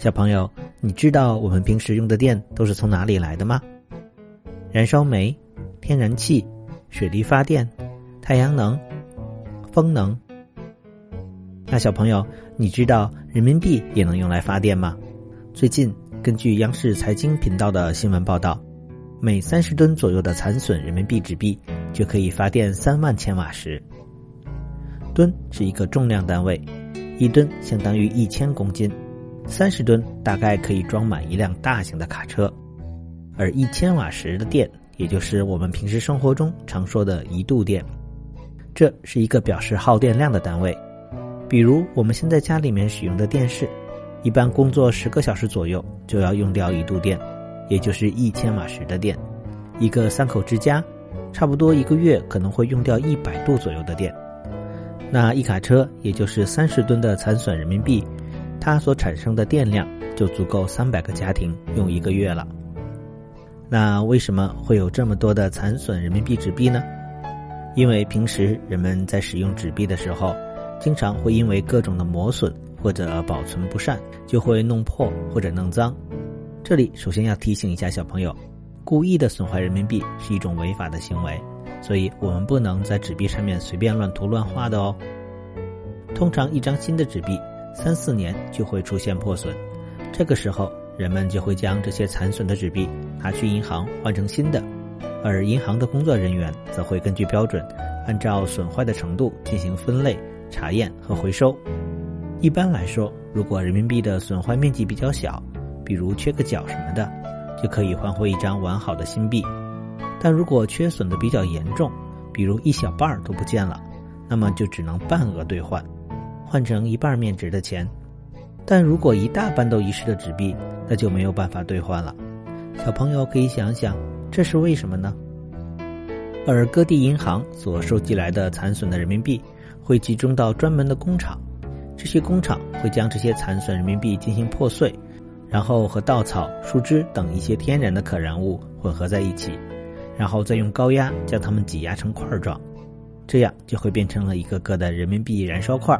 小朋友，你知道我们平时用的电都是从哪里来的吗？燃烧煤、天然气、水力发电、太阳能、风能。那小朋友，你知道人民币也能用来发电吗？最近，根据央视财经频道的新闻报道，每三十吨左右的残损人民币纸币就可以发电三万千瓦时。吨是一个重量单位，一吨相当于一千公斤，三十吨大概可以装满一辆大型的卡车。而一千瓦时的电，也就是我们平时生活中常说的一度电，这是一个表示耗电量的单位。比如我们现在家里面使用的电视，一般工作十个小时左右就要用掉一度电，也就是一千瓦时的电。一个三口之家，差不多一个月可能会用掉一百度左右的电。那一卡车，也就是三十吨的残损人民币，它所产生的电量就足够三百个家庭用一个月了。那为什么会有这么多的残损人民币纸币呢？因为平时人们在使用纸币的时候，经常会因为各种的磨损或者保存不善，就会弄破或者弄脏。这里首先要提醒一下小朋友，故意的损坏人民币是一种违法的行为，所以我们不能在纸币上面随便乱涂乱画的哦。通常一张新的纸币三四年就会出现破损，这个时候。人们就会将这些残损的纸币拿去银行换成新的，而银行的工作人员则会根据标准，按照损坏的程度进行分类、查验和回收。一般来说，如果人民币的损坏面积比较小，比如缺个角什么的，就可以换回一张完好的新币。但如果缺损的比较严重，比如一小半都不见了，那么就只能半额兑换，换成一半面值的钱。但如果一大半都遗失的纸币，那就没有办法兑换了。小朋友可以想想，这是为什么呢？而各地银行所收集来的残损的人民币，会集中到专门的工厂，这些工厂会将这些残损人民币进行破碎，然后和稻草、树枝等一些天然的可燃物混合在一起，然后再用高压将它们挤压成块状，这样就会变成了一个个的人民币燃烧块。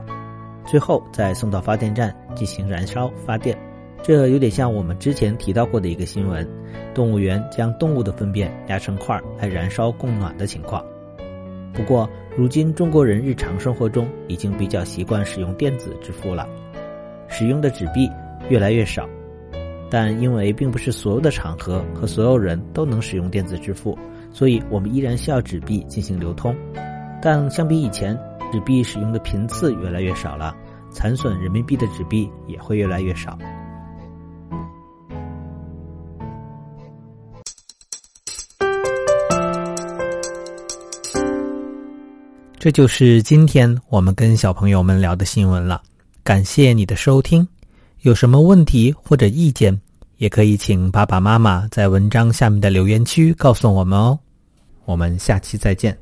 最后再送到发电站进行燃烧发电，这有点像我们之前提到过的一个新闻：动物园将动物的粪便压成块来燃烧供暖的情况。不过，如今中国人日常生活中已经比较习惯使用电子支付了，使用的纸币越来越少。但因为并不是所有的场合和所有人都能使用电子支付，所以我们依然需要纸币进行流通。但相比以前，纸币使用的频次越来越少了，残损人民币的纸币也会越来越少。这就是今天我们跟小朋友们聊的新闻了。感谢你的收听，有什么问题或者意见，也可以请爸爸妈妈在文章下面的留言区告诉我们哦。我们下期再见。